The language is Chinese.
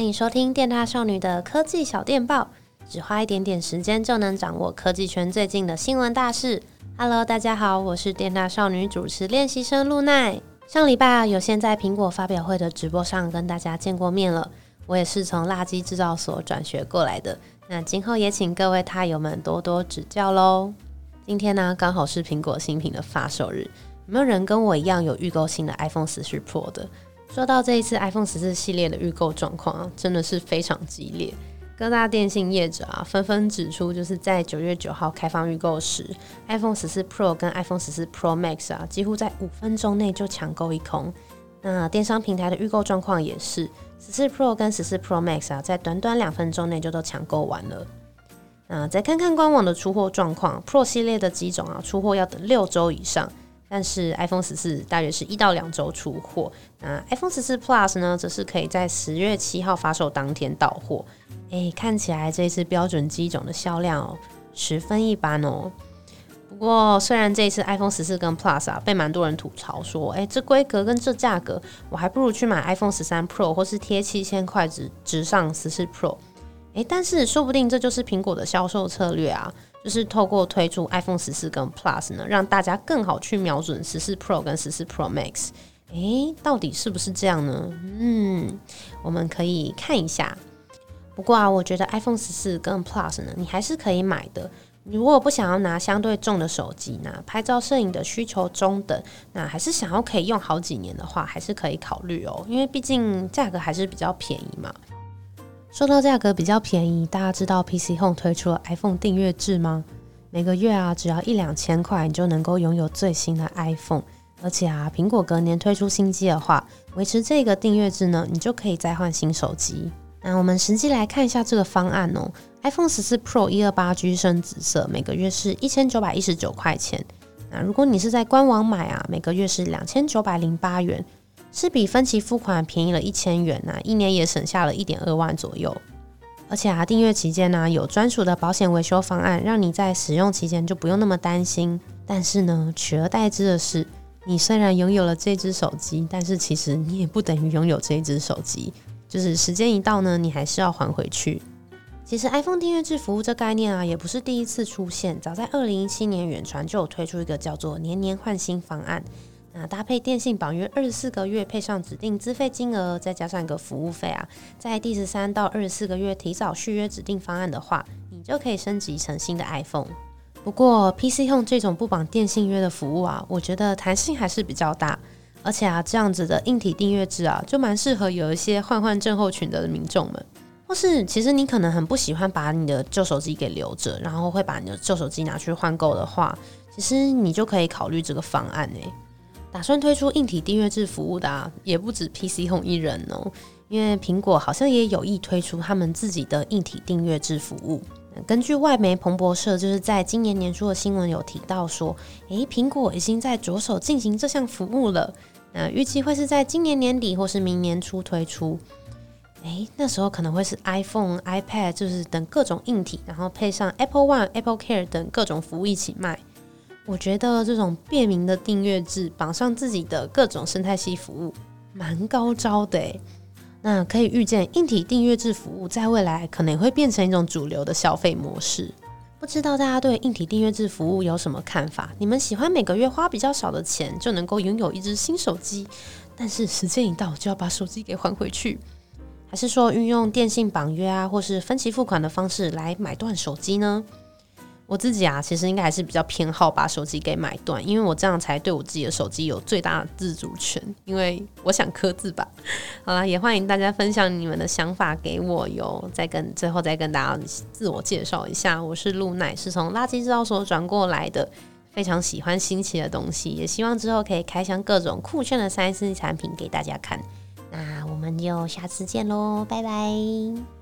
欢迎收听电大少女的科技小电报，只花一点点时间就能掌握科技圈最近的新闻大事。Hello，大家好，我是电大少女主持练习生露奈。上礼拜，有先在苹果发表会的直播上跟大家见过面了。我也是从垃圾制造所转学过来的，那今后也请各位獭友们多多指教喽。今天呢，刚好是苹果新品的发售日，有没有人跟我一样有预购新的 iPhone 十四 Pro 的？说到这一次 iPhone 十四系列的预购状况啊，真的是非常激烈。各大电信业者啊，纷纷指出，就是在九月九号开放预购时，iPhone 十四 Pro 跟 iPhone 十四 Pro Max 啊，几乎在五分钟内就抢购一空。那电商平台的预购状况也是，十四 Pro 跟十四 Pro Max 啊，在短短两分钟内就都抢购完了。那再看看官网的出货状况，Pro 系列的机种啊，出货要等六周以上。但是 iPhone 十四大约是一到两周出货，那 iPhone 十四 Plus 呢，则是可以在十月七号发售当天到货。诶，看起来这次标准机种的销量哦，十分一般哦。不过虽然这一次 iPhone 十四跟 Plus 啊，被蛮多人吐槽说，诶，这规格跟这价格，我还不如去买 iPhone 十三 Pro 或是贴七千块直直上十四 Pro。诶，但是说不定这就是苹果的销售策略啊。就是透过推出 iPhone 十四跟 Plus 呢，让大家更好去瞄准十四 Pro 跟十四 Pro Max。诶，到底是不是这样呢？嗯，我们可以看一下。不过啊，我觉得 iPhone 十四跟 Plus 呢，你还是可以买的。如果不想要拿相对重的手机，那拍照摄影的需求中等，那还是想要可以用好几年的话，还是可以考虑哦。因为毕竟价格还是比较便宜嘛。说到价格比较便宜，大家知道 PC Home 推出了 iPhone 订阅制吗？每个月啊，只要一两千块，你就能够拥有最新的 iPhone。而且啊，苹果隔年推出新机的话，维持这个订阅制呢，你就可以再换新手机。那我们实际来看一下这个方案哦。iPhone 十四 Pro 一二八 G 深紫色，每个月是一千九百一十九块钱。那如果你是在官网买啊，每个月是两千九百零八元。是比分期付款便宜了一千元呐，一年也省下了一点二万左右。而且啊，订阅期间呢，有专属的保险维修方案，让你在使用期间就不用那么担心。但是呢，取而代之的是，你虽然拥有了这只手机，但是其实你也不等于拥有这只手机，就是时间一到呢，你还是要还回去。其实 iPhone 订阅制服务这概念啊，也不是第一次出现，早在二零一七年，远传就有推出一个叫做年年换新方案。那搭配电信绑约二十四个月，配上指定资费金额，再加上一个服务费啊，在第十三到二十四个月提早续约指定方案的话，你就可以升级成新的 iPhone。不过 PC Home 这种不绑电信约的服务啊，我觉得弹性还是比较大，而且啊，这样子的硬体订阅制啊，就蛮适合有一些换换症候群的民众们，或是其实你可能很不喜欢把你的旧手机给留着，然后会把你的旧手机拿去换购的话，其实你就可以考虑这个方案诶。打算推出硬体订阅制服务的啊，也不止 PC Home 一人哦，因为苹果好像也有意推出他们自己的硬体订阅制服务。根据外媒彭博社就是在今年年初的新闻有提到说，诶，苹果已经在着手进行这项服务了，那预计会是在今年年底或是明年初推出。诶，那时候可能会是 iPhone、iPad 就是等各种硬体，然后配上 Apple One、Apple Care 等各种服务一起卖。我觉得这种便民的订阅制绑上自己的各种生态系服务，蛮高招的诶。那可以预见，硬体订阅制服务在未来可能会变成一种主流的消费模式。不知道大家对硬体订阅制服务有什么看法？你们喜欢每个月花比较少的钱就能够拥有一只新手机，但是时间一到就要把手机给还回去，还是说运用电信绑约啊，或是分期付款的方式来买断手机呢？我自己啊，其实应该还是比较偏好把手机给买断，因为我这样才对我自己的手机有最大的自主权。因为我想刻字吧。好啦，也欢迎大家分享你们的想法给我哟。再跟最后再跟大家自我介绍一下，我是露奈，是从垃圾制造所转过来的，非常喜欢新奇的东西，也希望之后可以开箱各种酷炫的三 C 产品给大家看。那我们就下次见喽，拜拜。